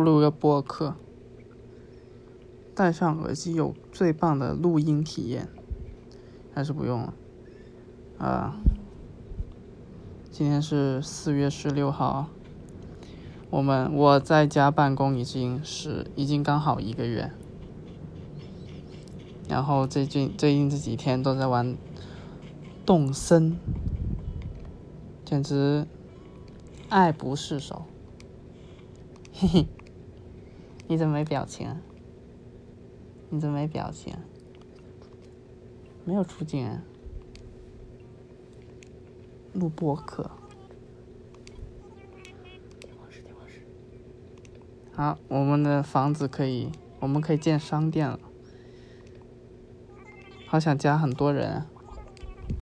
录个播客，戴上耳机有最棒的录音体验，还是不用了。啊，今天是四月十六号，我们我在家办公已经是已经刚好一个月，然后最近最近这几天都在玩动森，简直爱不释手。嘿嘿，你怎么没表情？你怎么没表情？没有出镜啊？录播课。好，我们的房子可以，我们可以建商店了。好想加很多人！